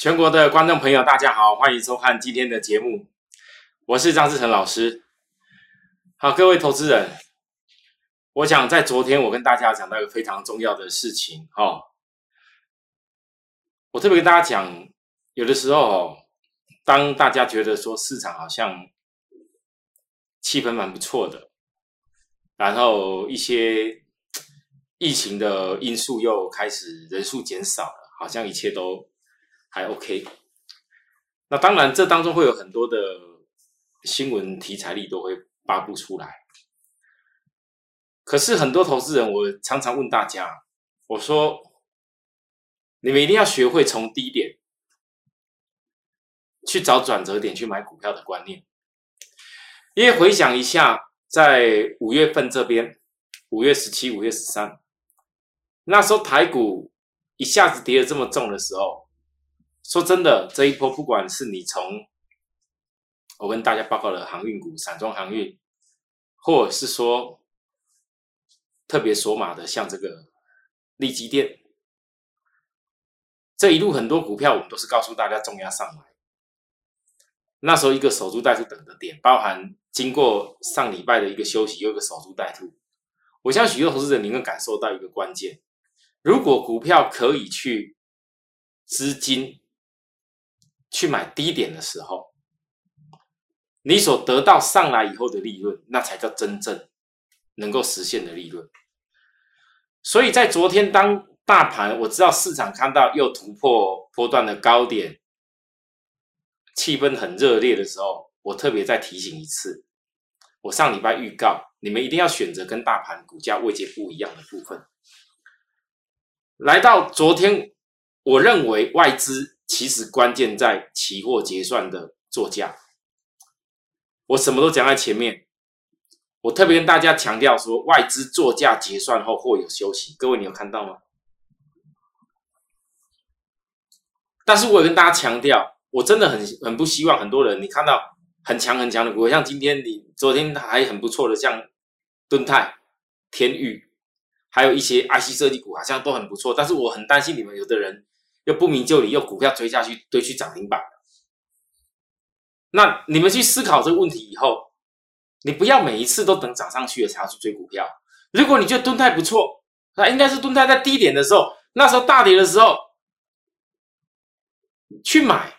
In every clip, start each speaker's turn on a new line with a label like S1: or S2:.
S1: 全国的观众朋友，大家好，欢迎收看今天的节目，我是张志成老师。好，各位投资人，我想在昨天我跟大家讲到一个非常重要的事情哦，我特别跟大家讲，有的时候当大家觉得说市场好像气氛蛮不错的，然后一些疫情的因素又开始人数减少了，好像一切都。还 OK，那当然，这当中会有很多的新闻题材力都会发布出来。可是很多投资人，我常常问大家，我说，你们一定要学会从低点去找转折点去买股票的观念。因为回想一下，在五月份这边，五月十七、五月十三，那时候台股一下子跌的这么重的时候。说真的，这一波不管是你从我跟大家报告的航运股、散装航运，或者是说特别索马的，像这个利基电，这一路很多股票我们都是告诉大家重压上来。那时候一个守株待兔等的点，包含经过上礼拜的一个休息，又一个守株待兔。我相信许多投资者你会感受到一个关键：如果股票可以去资金。去买低点的时候，你所得到上来以后的利润，那才叫真正能够实现的利润。所以在昨天，当大盘我知道市场看到又突破波段的高点，气氛很热烈的时候，我特别再提醒一次，我上礼拜预告你们一定要选择跟大盘股价位阶不一样的部分。来到昨天，我认为外资。其实关键在期货结算的作价，我什么都讲在前面。我特别跟大家强调说，外资作价结算后会有休息。各位，你有看到吗？但是我也跟大家强调，我真的很很不希望很多人你看到很强很强的股，像今天你昨天还很不错的，像敦泰、天宇，还有一些 IC 设计股，好像都很不错。但是我很担心你们有的人。又不明就里，又股票追下去，追去涨停板。那你们去思考这个问题以后，你不要每一次都等涨上去了才要去追股票。如果你觉得蹲态不错，那应该是蹲态在低点的时候，那时候大跌的时候去买，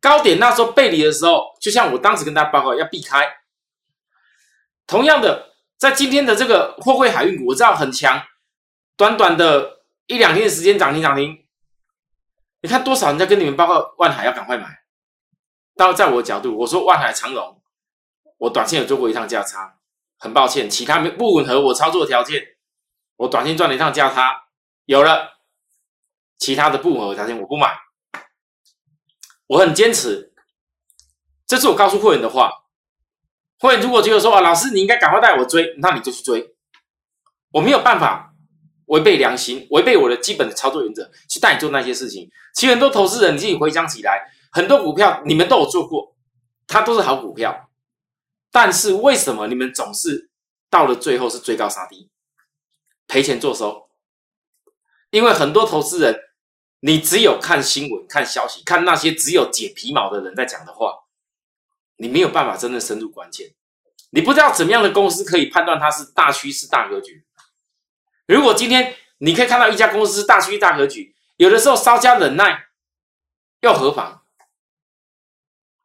S1: 高点那时候背离的时候，就像我当时跟大家报告要避开。同样的，在今天的这个货柜海运股，我知道很强，短短的一两天的时间涨停涨停。你看多少人在跟你们报告万海要赶快买，但在我的角度，我说万海长荣，我短线有做过一趟价差，很抱歉，其他没不吻合我操作条件，我短线赚了一趟价差，有了，其他的不吻合条件我不买，我很坚持，这是我告诉会员的话，会员如果觉得说啊，老师你应该赶快带我追，那你就去追，我没有办法。违背良心，违背我的基本的操作原则，去带你做那些事情。其实很多投资人，你自己回想起来，很多股票你们都有做过，它都是好股票。但是为什么你们总是到了最后是追高杀低，赔钱做收？因为很多投资人，你只有看新闻、看消息、看那些只有解皮毛的人在讲的话，你没有办法真正深入关键。你不知道怎么样的公司可以判断它是大趋势、大格局。如果今天你可以看到一家公司大趋大格局，有的时候稍加忍耐又何妨？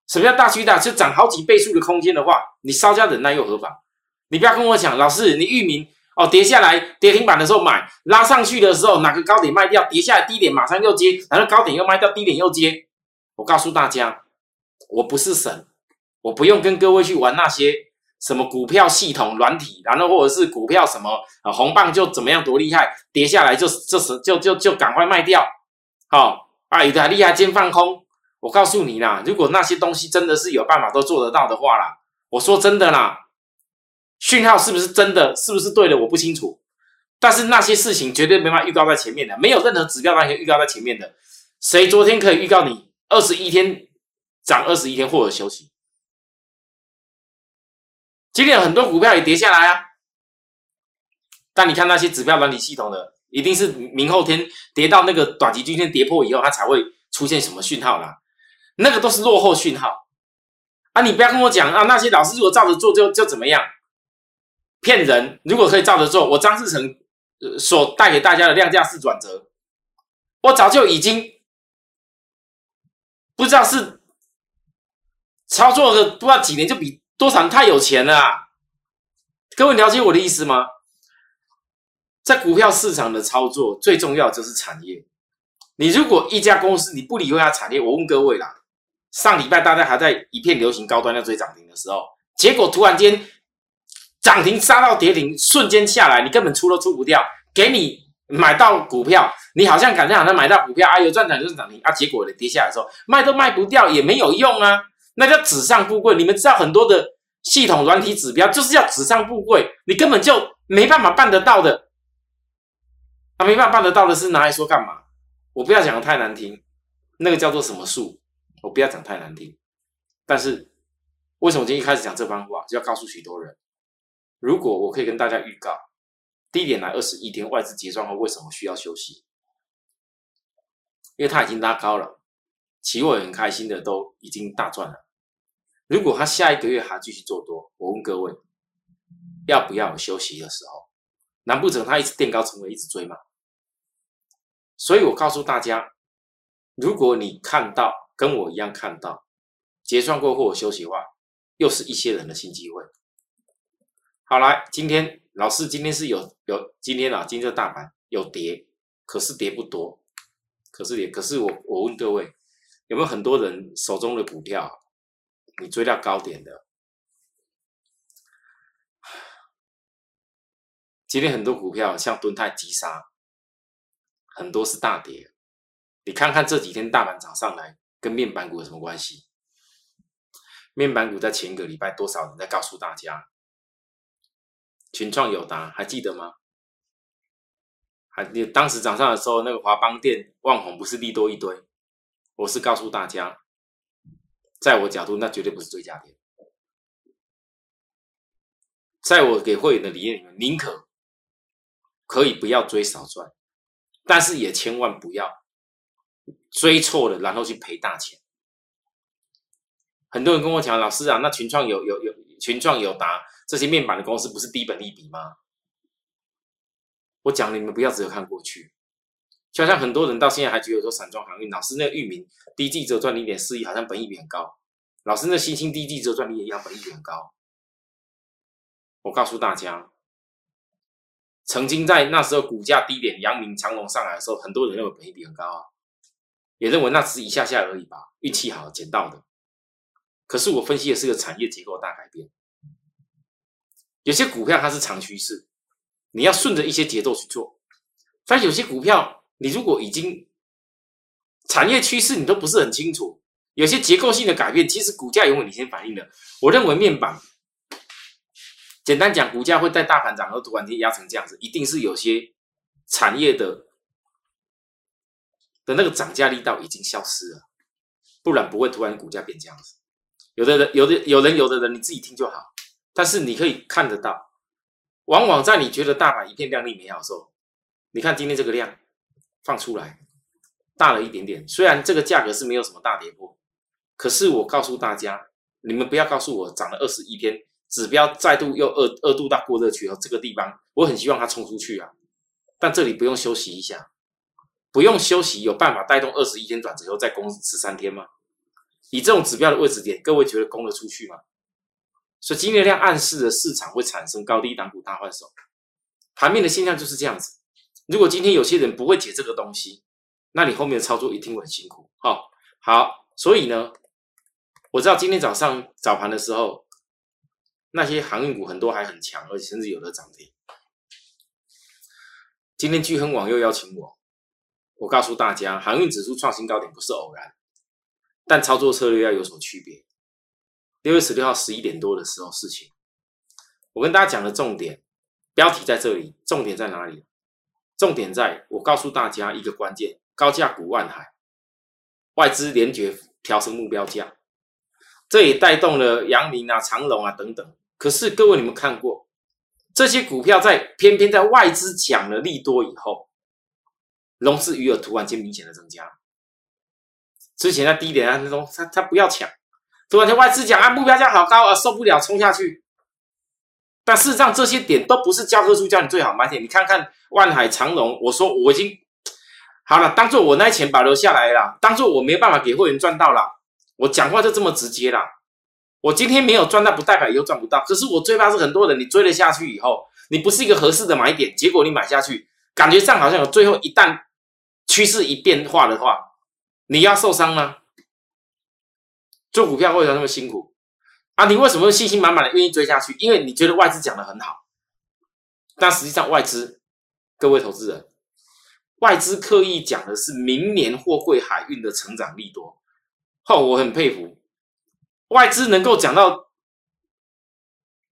S1: 什么叫大趋大？就涨好几倍数的空间的话，你稍加忍耐又何妨？你不要跟我讲，老师，你域名哦，跌下来跌停板的时候买，拉上去的时候哪个高点卖掉，跌下来低点马上又接，然后高点又卖掉，低点又接。我告诉大家，我不是神，我不用跟各位去玩那些。什么股票系统软体，然后或者是股票什么啊红棒就怎么样多厉害，跌下来就这时就就就赶快卖掉，好啊有的还厉害先放空。我告诉你啦，如果那些东西真的是有办法都做得到的话啦，我说真的啦，讯号是不是真的，是不是对的我不清楚，但是那些事情绝对没法预告在前面的，没有任何指标可以预告在前面的。谁昨天可以预告你二十一天涨二十一天或者休息？今天很多股票也跌下来啊，但你看那些指标管理系统的，一定是明后天跌到那个短期均线跌破以后，它才会出现什么讯号啦，那个都是落后讯号啊！你不要跟我讲啊，那些老师如果照着做就就怎么样，骗人！如果可以照着做，我张志成所带给大家的量价式转折，我早就已经不知道是操作个不知道几年就比多少太有钱了。各位了解我的意思吗？在股票市场的操作，最重要就是产业。你如果一家公司你不理会它产业，我问各位啦，上礼拜大家还在一片流行高端要追涨停的时候，结果突然间涨停杀到跌停，瞬间下来，你根本出都出不掉。给你买到股票，你好像感觉好像买到股票，啊有赚涨就是涨停啊，结果跌下来的时候卖都卖不掉也没有用啊，那叫纸上富贵。你们知道很多的系统软体指标就是要纸上富贵，你根本就没办法办得到的。他没办法办得到的是拿来说干嘛？我不要讲的太难听，那个叫做什么术？我不要讲太难听。但是为什么今天一开始讲这番话，就要告诉许多人？如果我可以跟大家预告，低点来二十一天，外资结算后为什么需要休息？因为它已经拉高了，期货很开心的都已经大赚了。如果他下一个月还继续做多，我问各位，要不要休息的时候？难不成他一直垫高成为一直追吗？所以我告诉大家，如果你看到跟我一样看到结算过后休息的话，又是一些人的新机会。好来，今天老师今天是有有今天啊，今天大盘有跌，可是跌不多，可是跌，可是我我问各位，有没有很多人手中的股票，你追到高点的？今天很多股票像敦泰急杀。很多是大跌，你看看这几天大盘涨上来，跟面板股有什么关系？面板股在前个礼拜多少人在告诉大家？群创有达还记得吗？还你当时涨上的时候，那个华邦电、旺宏不是利多一堆？我是告诉大家，在我角度，那绝对不是最佳点。在我给会员的理念里面，宁可可以不要追少赚。但是也千万不要追错了，然后去赔大钱。很多人跟我讲，老师啊，那群创有有有群创有达这些面板的公司，不是低本利比吗？我讲你们不要只有看过去，就像很多人到现在还觉得说散装航运，老师那个域名第一季只有赚零点四亿，好像本益比很高。老师那新兴第一季只有赚零点一，本益比很高。我告诉大家。曾经在那时候股价低点，阳明长隆上来的时候，很多人认为本益比很高啊，也认为那只是一下下而已吧，运气好捡到的。可是我分析的是个产业结构大改变，有些股票它是长趋势，你要顺着一些节奏去做。但有些股票，你如果已经产业趋势你都不是很清楚，有些结构性的改变，其实股价永远领先反应的。我认为面板。简单讲，股价会在大盘涨后突然间压成这样子，一定是有些产业的的那个涨价力道已经消失了，不然不会突然股价变这样子。有的人，有的有人，有的人你自己听就好，但是你可以看得到，往往在你觉得大盘一片亮丽美好的时候，你看今天这个量放出来大了一点点，虽然这个价格是没有什么大跌破，可是我告诉大家，你们不要告诉我涨了二十一天。指标再度又二二度到过热区后，这个地方我很希望它冲出去啊，但这里不用休息一下，不用休息，有办法带动二十一天转折后再攻十三天吗？以这种指标的位置点，各位觉得攻得出去吗？所以今天量暗示的市场会产生高低档股大换手，盘面的现象就是这样子。如果今天有些人不会解这个东西，那你后面的操作一定会很辛苦。好，好，所以呢，我知道今天早上早盘的时候。那些航运股很多还很强，而且甚至有的涨停。今天聚亨网又邀请我，我告诉大家，航运指数创新高点不是偶然，但操作策略要有所区别。六月十六号十一点多的时候事情，我跟大家讲的重点标题在这里，重点在哪里？重点在我告诉大家一个关键：高价股万海，外资连绝调升目标价。这也带动了阳明啊、长隆啊等等。可是各位，你们看过这些股票在偏偏在外资讲了利多以后，融资余额突然间明显的增加。之前在低点啊那种，他他不要抢，突然间外资讲啊目标价好高啊受不了冲下去，但事实上这些点都不是教科书教你最好买点，你看看万海长隆，我说我已经好了，当做我那钱保留下来了，当做我没办法给会员赚到了，我讲话就这么直接了。我今天没有赚到，不代表以后赚不到。可是我最怕是很多人，你追了下去以后，你不是一个合适的买点，结果你买下去，感觉上好像有最后一旦趋势一变化的话。你要受伤吗？做股票为什么那么辛苦啊？你为什么信心满满的愿意追下去？因为你觉得外资讲的很好，但实际上外资，各位投资人，外资刻意讲的是明年货柜海运的成长力多。哦，我很佩服外资能够讲到，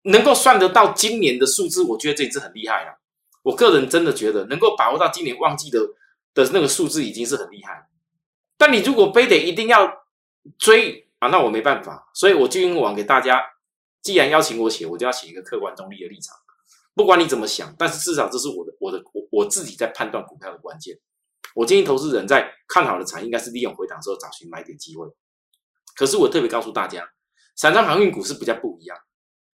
S1: 能够算得到今年的数字，我觉得这一次很厉害了。我个人真的觉得能够把握到今年旺季的的那个数字，已经是很厉害。但你如果非得一定要追啊，那我没办法，所以我就用网给大家。既然邀请我写，我就要写一个客观中立的立场，不管你怎么想，但是至少这是我的我的我我自己在判断股票的关键。我建议投资人在看好的产业，应该是利用回档时候找寻买点机会。可是我特别告诉大家，散装航运股是比较不一样，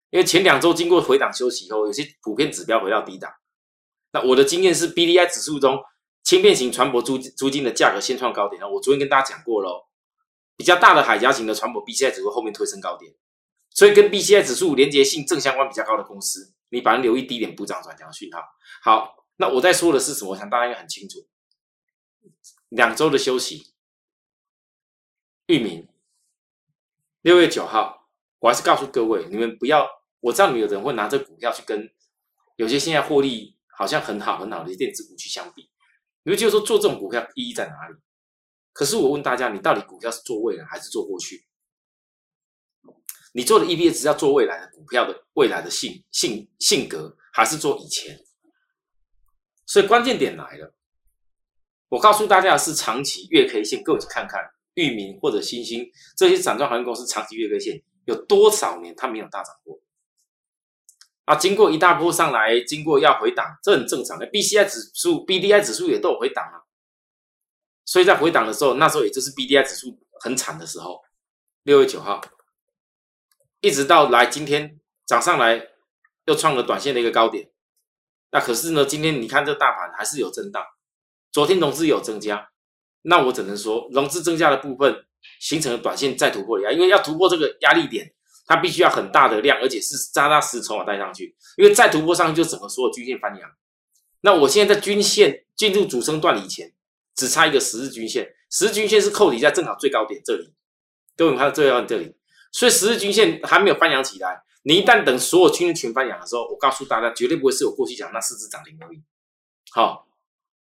S1: 因为前两周经过回档休息以后，有些普遍指标回到低档。那我的经验是，B D I 指数中。轻便型船舶租租金的价格先创高点了，我昨天跟大家讲过喽。比较大的海峡型的船舶 B C I 指数后面推升高点，所以跟 B C I 指数连接性正相关比较高的公司，你反正留意低点补涨转强讯号。好，那我在说的是什么？我想大家应该很清楚。两周的休息，域名六月九号，我还是告诉各位，你们不要，我知道你们有人会拿这股票去跟有些现在获利好像很好很好的电子股去相比。你会觉得说做这种股票意义在哪里？可是我问大家，你到底股票是做未来还是做过去？你做的 EPS 要做未来的股票的未来的性性性格，还是做以前？所以关键点来了，我告诉大家的是长期月 K 线，各位去看看域名或者新兴这些散装航运公司长期月 K 线有多少年它没有大涨过？啊，经过一大波上来，经过要回档，这很正常的。B C I 指数、B D I 指数也都有回档啊，所以在回档的时候，那时候也就是 B D I 指数很惨的时候。六月九号，一直到来今天涨上来，又创了短线的一个高点。那可是呢，今天你看这大盘还是有震荡。昨天融资有增加，那我只能说融资增加的部分形成了短线再突破压，因为要突破这个压力点。它必须要很大的量，而且是扎扎实实筹码带上去，因为再突破上去就整个所有均线翻扬。那我现在在均线进入主升段以前，只差一个十日均线，十日均线是扣底在正好最高点这里，各位看到最高点这里，所以十日均线还没有翻扬起来。你一旦等所有均线全翻扬的时候，我告诉大家，绝对不会是我过去讲那四只涨停而已。好，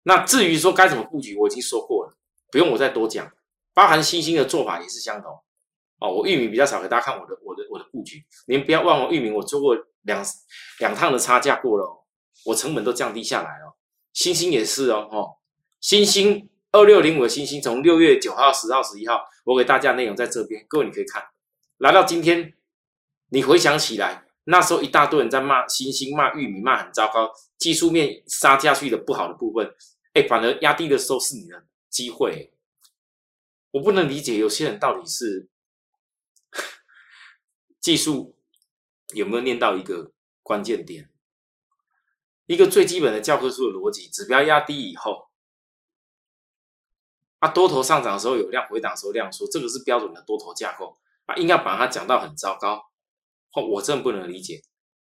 S1: 那至于说该怎么布局，我已经说过了，不用我再多讲，包含星星的做法也是相同。哦，我域名比较少，给大家看我的我的我的布局。你们不要忘了，域名我做过两两趟的差价过了，哦我成本都降低下来了。星星也是哦，哦，星星二六零五的星星，从六月九号、十号、十一号，我给大家内容在这边，各位你可以看。来到今天，你回想起来，那时候一大堆人在骂星星、骂玉米、骂很糟糕，技术面杀下去的不好的部分，哎，反而压低的时候是你的机会。我不能理解有些人到底是。技术有没有念到一个关键点？一个最基本的教科书的逻辑：指标压低以后，啊，多头上涨的时候有量，回档时候量缩，这个是标准的多头架构啊，硬要把它讲到很糟糕，我真不能理解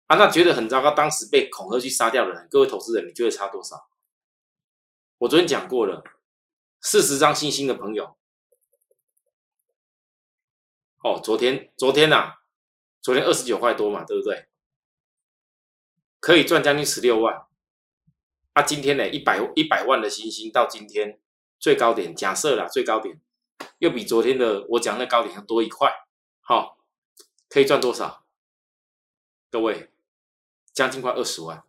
S1: 啊！那觉得很糟糕，当时被恐吓去杀掉的人，各位投资人，你觉得差多少？我昨天讲过了，四十张星星的朋友，哦，昨天昨天呐。昨天二十九块多嘛，对不对？可以赚将近十六万。啊，今天呢，一百一百万的星星到今天最高点，假设啦，最高点又比昨天的我讲的高点要多一块，好，可以赚多少？各位，将近快二十万。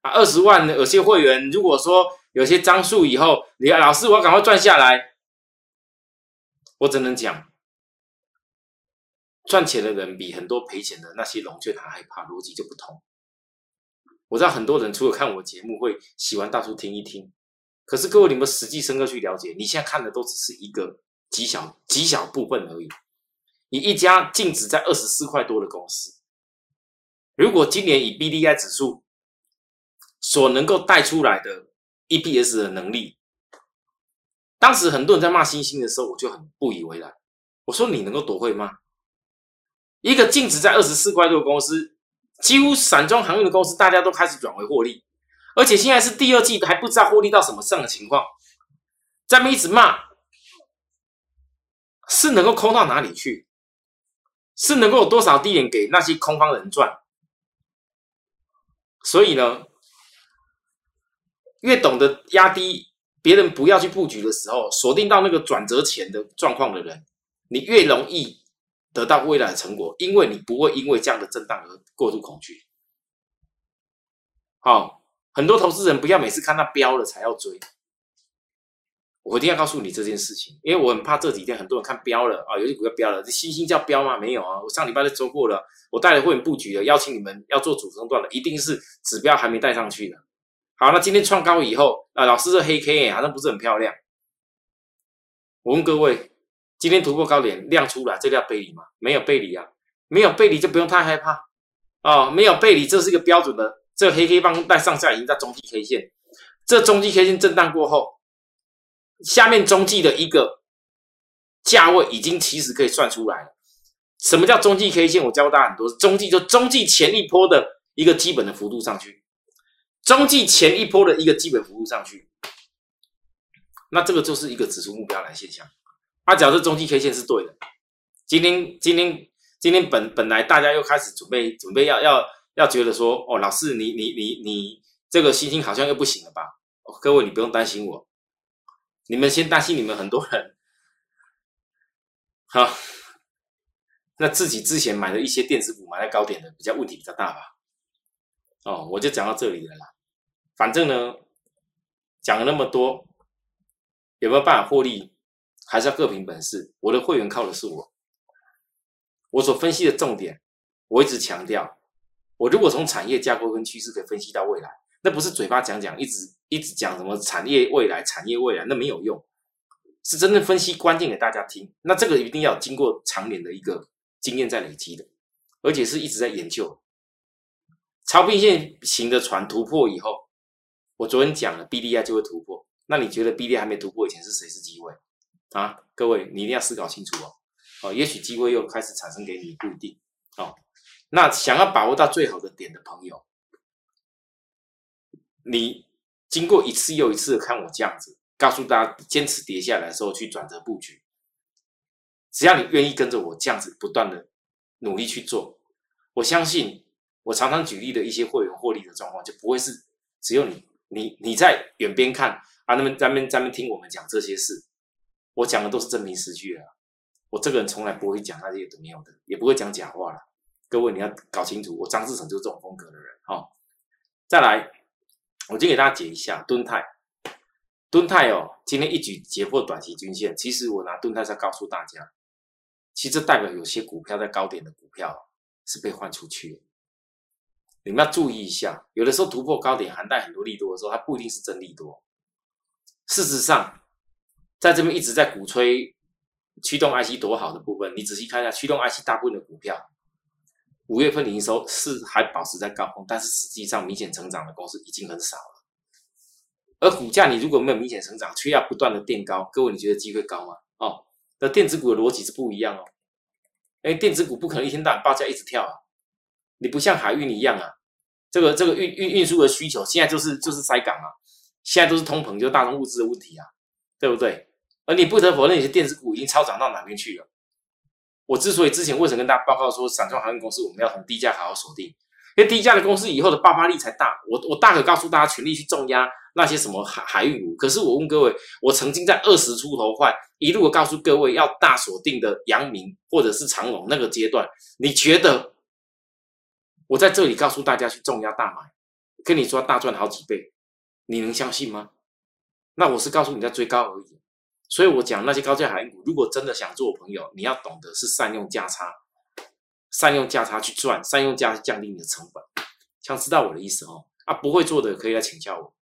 S1: 啊，二十万有些会员如果说有些张数以后，你老师我要赶快赚下来，我只能讲。赚钱的人比很多赔钱的那些龙券还害怕，逻辑就不同。我知道很多人除了看我节目会喜欢到处听一听，可是各位，你们实际深刻去了解，你现在看的都只是一个极小极小部分而已。以一家净值在二十四块多的公司，如果今年以 B D I 指数所能够带出来的 E P S 的能力，当时很多人在骂星星的时候，我就很不以为然。我说你能够多会吗？一个净值在二十四块多的公司，几乎散装航运的公司，大家都开始转为获利，而且现在是第二季还不知道获利到什么上的情况，在那一直骂，是能够空到哪里去？是能够有多少低点给那些空方人赚？所以呢，越懂得压低别人不要去布局的时候，锁定到那个转折前的状况的人，你越容易得到未来的成果，因为你不会因为这样的震荡而过度恐惧。好，很多投资人不要每次看到标了才要追。我一定要告诉你这件事情，因为我很怕这几天很多人看标了啊，有些股票标了，这星星叫标吗？没有啊，我上礼拜就说过了，我带了会员布局了，邀请你们要做主升段的，一定是指标还没带上去的。好，那今天创高以后，啊，老师这黑 K 好像不是很漂亮。我问各位，今天突破高点亮出来，这叫背离吗？没有背离啊，没有背离就不用太害怕哦，没有背离，这是一个标准的，这黑 K 棒带上下已经在中期 K 线，这中期 K 线震荡过后。下面中继的一个价位已经其实可以算出来了。什么叫中继 K 线？我教大家很多，中继就中继前一波的一个基本的幅度上去，中继前一波的一个基本幅度上去，那这个就是一个指数目标来现象。啊，假设中继 K 线是对的，今天今天今天本本来大家又开始准备准备要要要觉得说，哦，老师你你你你这个星星好像又不行了吧？各位你不用担心我。你们先担心你们很多人，好，那自己之前买的一些电子股买在高点的，比较问题比较大吧？哦，我就讲到这里了啦。反正呢，讲了那么多，有没有办法获利，还是要各凭本事。我的会员靠的是我，我所分析的重点，我一直强调，我如果从产业架构跟趋势可以分析到未来，那不是嘴巴讲讲，一直。一直讲什么产业未来，产业未来，那没有用，是真正分析关键给大家听。那这个一定要经过长年的一个经验在累积的，而且是一直在研究。超并线型的船突破以后，我昨天讲了，B D I 就会突破。那你觉得 B D I 还没突破以前是谁是机会啊？各位，你一定要思考清楚哦。哦，也许机会又开始产生给你，不一定。哦，那想要把握到最好的点的朋友，你。经过一次又一次的看我这样子，告诉大家坚持跌下来的时候去转折布局，只要你愿意跟着我这样子不断的努力去做，我相信我常常举例的一些会员获利的状况就不会是只有你你你在远边看啊，那么咱们咱们听我们讲这些事，我讲的都是真凭实据啊，我这个人从来不会讲那些都没有的，也不会讲假话了。各位你要搞清楚，我张志成就是这种风格的人哈。再来。我先给大家解一下，敦泰，敦泰哦，今天一举截破短期均线。其实我拿敦泰在告诉大家，其实代表有些股票在高点的股票是被换出去的。你们要注意一下，有的时候突破高点含带很多利多的时候，它不一定是真利多。事实上，在这边一直在鼓吹驱动 IC 多好的部分，你仔细看一下驱动 IC 大部分的股票。五月份营收是还保持在高峰，但是实际上明显成长的公司已经很少了。而股价你如果没有明显成长，却要不断的垫高，各位你觉得机会高吗？哦，那电子股的逻辑是不一样哦。哎，电子股不可能一天到晚报价一直跳啊。你不像海运一样啊，这个这个运运运输的需求现在就是就是塞港啊，现在都是通膨，就是大宗物资的问题啊，对不对？而你不得否认，有些电子股已经超涨到哪边去了。我之所以之前为什么跟大家报告说，散装航运公司我们要从低价好好锁定，因为低价的公司以后的爆发力才大。我我大可告诉大家，全力去重压那些什么海海运股。可是我问各位，我曾经在二十出头块一路告诉各位要大锁定的阳明或者是长隆那个阶段，你觉得我在这里告诉大家去重压大买，跟你说大赚好几倍，你能相信吗？那我是告诉你在追高而已。所以我讲那些高价海运股，如果真的想做朋友，你要懂得是善用价差，善用价差去赚，善用价降低你的成本。想知道我的意思哦？啊，不会做的可以来请教我。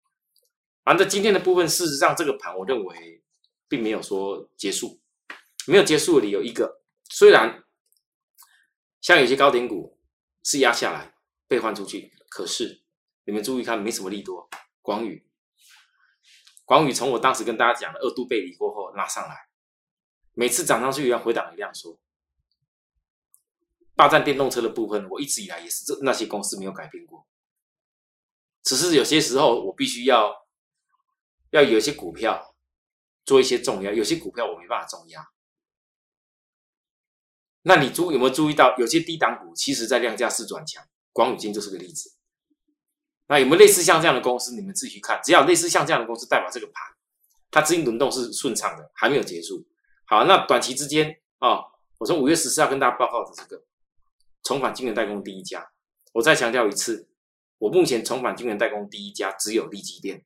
S1: 反正今天的部分，事实上这个盘我认为并没有说结束，没有结束的理由一个，虽然像有些高点股是压下来被换出去，可是你们注意看，没什么利多。广宇，广宇从我当时跟大家讲的二度背离过后拉上来，每次涨上去要回档一量缩。霸占电动车的部分，我一直以来也是这那些公司没有改变过，只是有些时候我必须要要有一些股票做一些重压，有些股票我没办法重压。那你注有没有注意到，有些低档股其实在量价是转强，广宇金就是个例子。那有没有类似像这样的公司？你们自己去看，只要类似像这样的公司，代表这个盘它资金轮动是顺畅的，还没有结束。好，那短期之间啊，我从五月十四号跟大家报告的这个重返晶圆代工第一家，我再强调一次，我目前重返晶圆代工第一家只有利基电，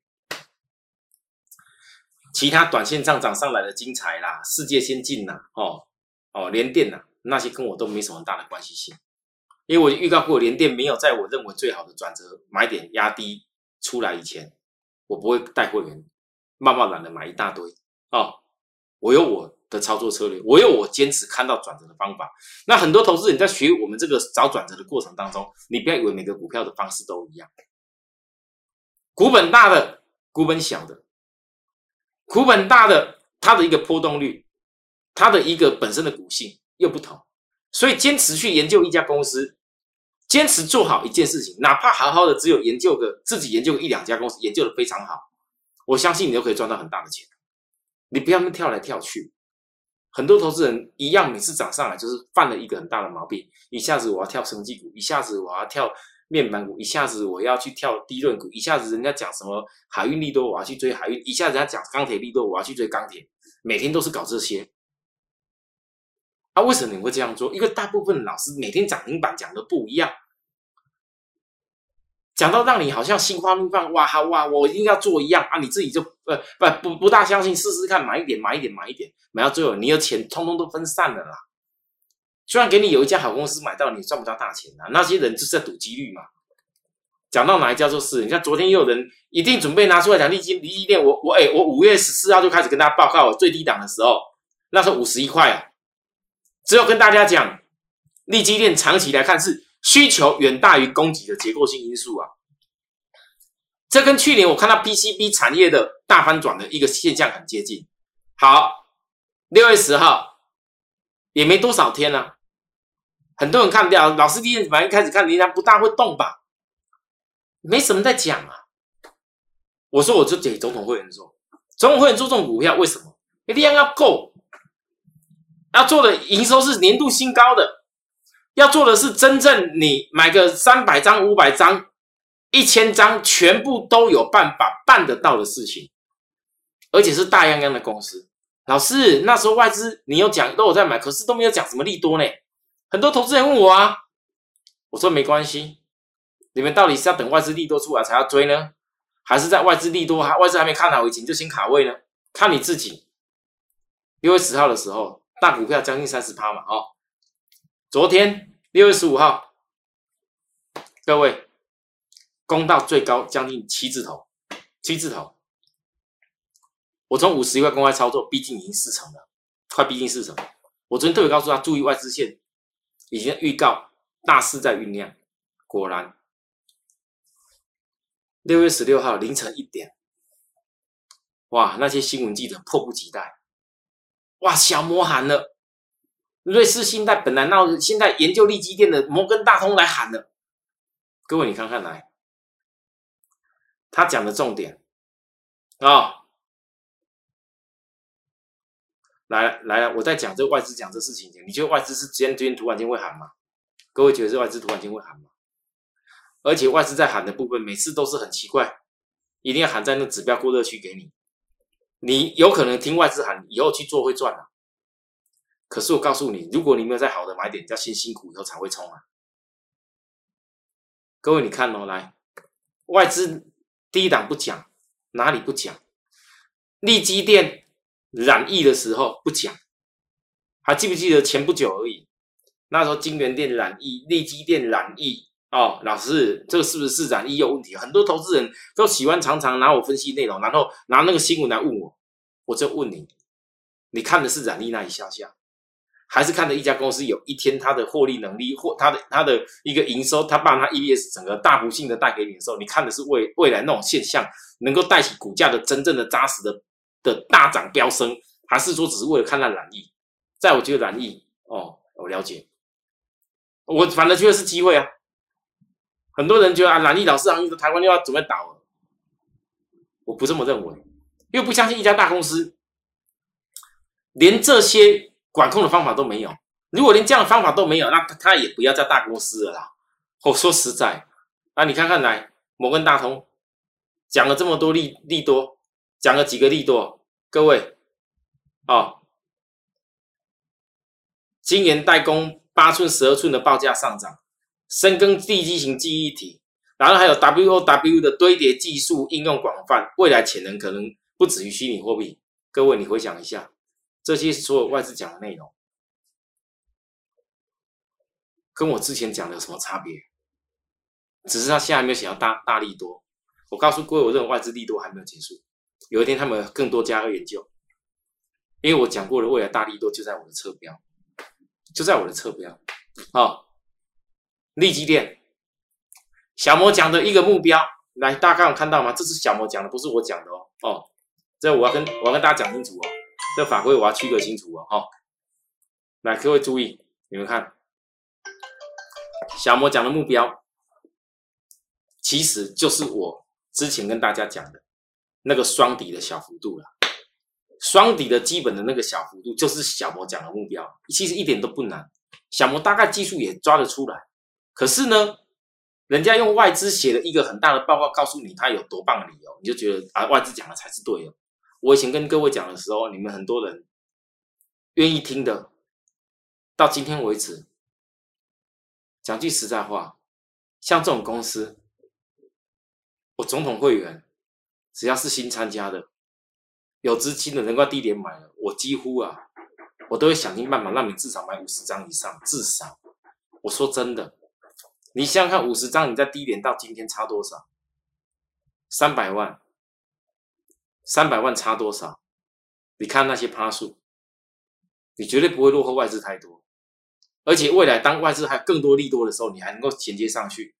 S1: 其他短线上涨上来的精彩啦、世界先进呐、哦哦联电呐，那些跟我都没什么大的关系性。因为我预告过，联电没有在我认为最好的转折买点压低出来以前，我不会带会员慢慢懒的买一大堆哦。我有我的操作策略，我有我坚持看到转折的方法。那很多投资人在学我们这个找转折的过程当中，你不要以为每个股票的方式都一样，股本大的、股本小的，股本大的它的一个波动率，它的一个本身的股性又不同。所以坚持去研究一家公司，坚持做好一件事情，哪怕好好的只有研究个自己研究一两家公司，研究的非常好，我相信你都可以赚到很大的钱。你不要那么跳来跳去，很多投资人一样，每次涨上来就是犯了一个很大的毛病，一下子我要跳生技股，一下子我要跳面板股，一下子我要去跳低润股，一下子人家讲什么海运利多，我要去追海运，一下子人家讲钢铁利多，我要去追钢铁，每天都是搞这些。啊，为什么你会这样做？因为大部分老师每天涨停板讲的不一样，讲到让你好像心花怒放，哇哈哇，我一定要做一样啊！你自己就呃不不不大相信，试试看，买一点，买一点，买一点，买到最后，你的钱通通都分散了啦。虽然给你有一家好公司买到，你赚不到大钱啊，那些人就是在赌几率嘛。讲到哪一家就是，你看昨天又有人一定准备拿出来讲利基利基店，我我哎，我五月十四号就开始跟大家报告我最低档的时候，那时候五十一块啊。只有跟大家讲，利基链长期来看是需求远大于供给的结构性因素啊。这跟去年我看到 PCB 产业的大翻转的一个现象很接近。好，六月十号也没多少天了，很多人看不掉，老师第一反正开始看，你家不大会动吧？没什么在讲啊。我说我就给总统会员说，总统会员做这种股票，为什么？量要够。要做的营收是年度新高的，要做的是真正你买个三百张、五百张、一千张，全部都有办法办得到的事情，而且是大泱泱的公司。老师，那时候外资你有讲都有在买，可是都没有讲什么利多呢？很多投资人问我啊，我说没关系，你们到底是要等外资利多出来才要追呢，还是在外资利多还外资还没看好以前就先卡位呢？看你自己。六月十号的时候。大股票将近三十趴嘛，哦，昨天六月十五号，各位攻到最高将近七字头，七字头，我从五十一块公开操作，逼近已经四成了，快逼近四成。我昨天特别告诉他注意外资线，已经预告大势在酝酿，果然六月十六号凌晨一点，哇，那些新闻记者迫不及待。哇，小摩喊了，瑞士信贷本来闹，现在研究利基店的摩根大通来喊了。各位，你看看来，他讲的重点啊，来来，我在讲这外资讲这事情，你觉得外资是今天今天突然间会喊吗？各位觉得是外资突然间会喊吗？而且外资在喊的部分，每次都是很奇怪，一定要喊在那指标过热区给你。你有可能听外资喊，以后去做会赚啊。可是我告诉你，如果你没有在好的买点，要先辛苦以后才会冲啊。各位，你看哦，来，外资第一档不讲，哪里不讲？利基店染疫的时候不讲，还记不记得前不久而已？那时候金源店染疫，利基店染疫哦，老师，这个是不是市场一有问题？很多投资人都喜欢常常拿我分析内容，然后拿那个新闻来问我。我就问你，你看的是染力那一下下，还是看的一家公司有一天它的获利能力或它的它的一个营收，它把它 EBS 整个大幅性的带给你的时候，你看的是未未来那种现象能够带起股价的真正的扎实的的大涨飙升，还是说只是为了看那染力？在我觉得染力哦，我了解，我反正觉得是机会啊。很多人觉得啊，蓝利老师行业台湾又要准备倒了，我不这么认为，因为不相信一家大公司连这些管控的方法都没有。如果连这样的方法都没有，那他也不要叫大公司了啦。我说实在，那，你看看来摩根大通讲了这么多利利多，讲了几个利多，各位哦，今年代工八寸、十二寸的报价上涨。深耕地基型记忆体，然后还有 WOW 的堆叠技术应用广泛，未来潜能可能不止于虚拟货币。各位，你回想一下，这些所有外资讲的内容，跟我之前讲的有什么差别？只是他现在还没有想要大大力多。我告诉各位，我认为外资力多还没有结束，有一天他们更多加二研究，因为我讲过了，未来大力多就在我的侧标，就在我的侧标，好。利基店，小魔讲的一个目标，来，大家有看到吗？这是小魔讲的，不是我讲的哦。哦，这我要跟我要跟大家讲清楚哦，这法规我要区隔清楚哦。哈，来，各位注意，你们看，小魔讲的目标，其实就是我之前跟大家讲的那个双底的小幅度了。双底的基本的那个小幅度，就是小魔讲的目标，其实一点都不难，小魔大概技术也抓得出来。可是呢，人家用外资写了一个很大的报告，告诉你他有多棒的理由，你就觉得啊，外资讲的才是对的。我以前跟各位讲的时候，你们很多人愿意听的，到今天为止，讲句实在话，像这种公司，我总统会员只要是新参加的，有资金的能够低点买了，我几乎啊，我都会想尽办法让你至少买五十张以上，至少，我说真的。你想想看，五十张你在低点到今天差多少？三百万，三百万差多少？你看那些趴数，你绝对不会落后外资太多。而且未来当外资还有更多利多的时候，你还能够衔接上去。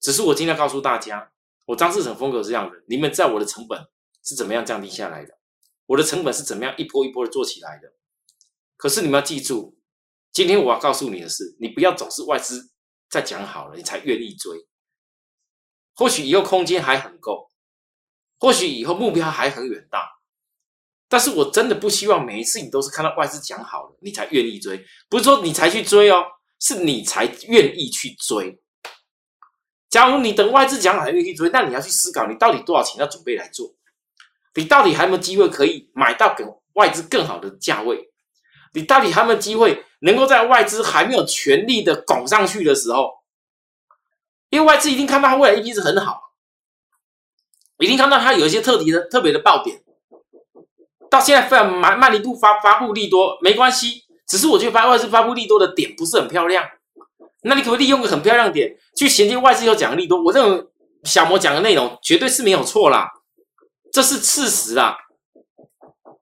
S1: 只是我今天告诉大家，我张志成风格是这样的：你们在我的成本是怎么样降低下来的？我的成本是怎么样一波一波的做起来的？可是你们要记住，今天我要告诉你的是，你不要总是外资。再讲好了，你才愿意追。或许以后空间还很够，或许以后目标还很远大，但是我真的不希望每一次你都是看到外资讲好了，你才愿意追。不是说你才去追哦，是你才愿意去追。假如你等外资讲好才愿意追，那你要去思考，你到底多少钱要准备来做？你到底还有没有机会可以买到给外资更好的价位？你到底还有没有机会？能够在外资还没有全力的拱上去的时候，因为外资一定看到它未来一定是很好，一定看到它有一些特别的特别的爆点。到现在非常慢慢一步发发布利多没关系，只是我觉得发外资发布利多的点不是很漂亮。那你可不可以利用个很漂亮点去衔接外资有讲利多？我认为小魔讲的内容绝对是没有错啦，这是事实啦。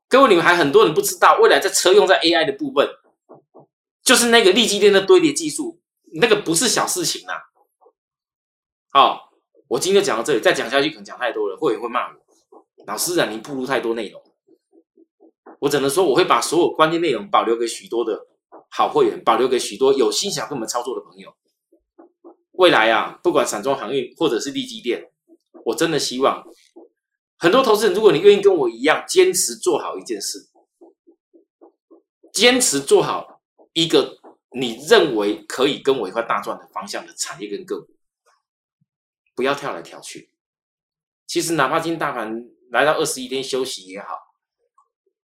S1: 各位你们还很多人不知道，未来在车用在 AI 的部分。就是那个立基电的堆叠技术，那个不是小事情啊！好，我今天就讲到这里，再讲下去可能讲太多了，会员会骂我。老师啊，您铺路太多内容，我只能说我会把所有关键内容保留给许多的好会员，保留给许多有心想跟我们操作的朋友。未来啊，不管散装航运或者是立基电，我真的希望很多投资人，如果你愿意跟我一样坚持做好一件事，坚持做好。一个你认为可以跟我一块大赚的方向的产业跟个股，不要跳来跳去。其实哪怕今天大盘来到二十一天休息也好，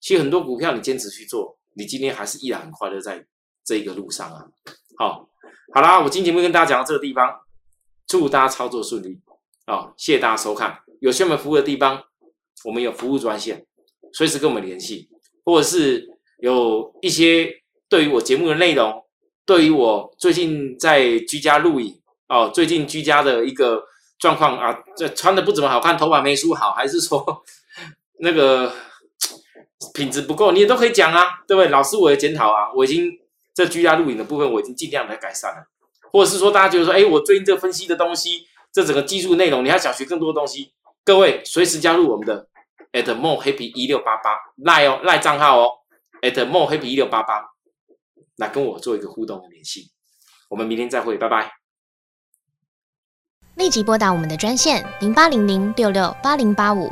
S1: 其实很多股票你坚持去做，你今天还是依然很快乐在这一个路上啊。好，好啦，我今天节目跟大家讲到这个地方，祝大家操作顺利啊！谢谢大家收看。有需要服务的地方，我们有服务专线，随时跟我们联系，或者是有一些。对于我节目的内容，对于我最近在居家录影哦，最近居家的一个状况啊，这穿的不怎么好看，头发没梳好，还是说 那个 品质不够，你也都可以讲啊，对不对？老师，我也检讨啊，我已经这居家录影的部分，我已经尽量的改善了，或者是说大家觉得说，哎，我最近这分析的东西，这整个技术内容，你还想学更多东西，各位随时加入我们的 at more happy 一六八八赖哦赖账号哦 at more happy 一六八八来跟我做一个互动的联系，我们明天再会，拜拜。
S2: 立即拨打我们的专线零八零零六六八零八五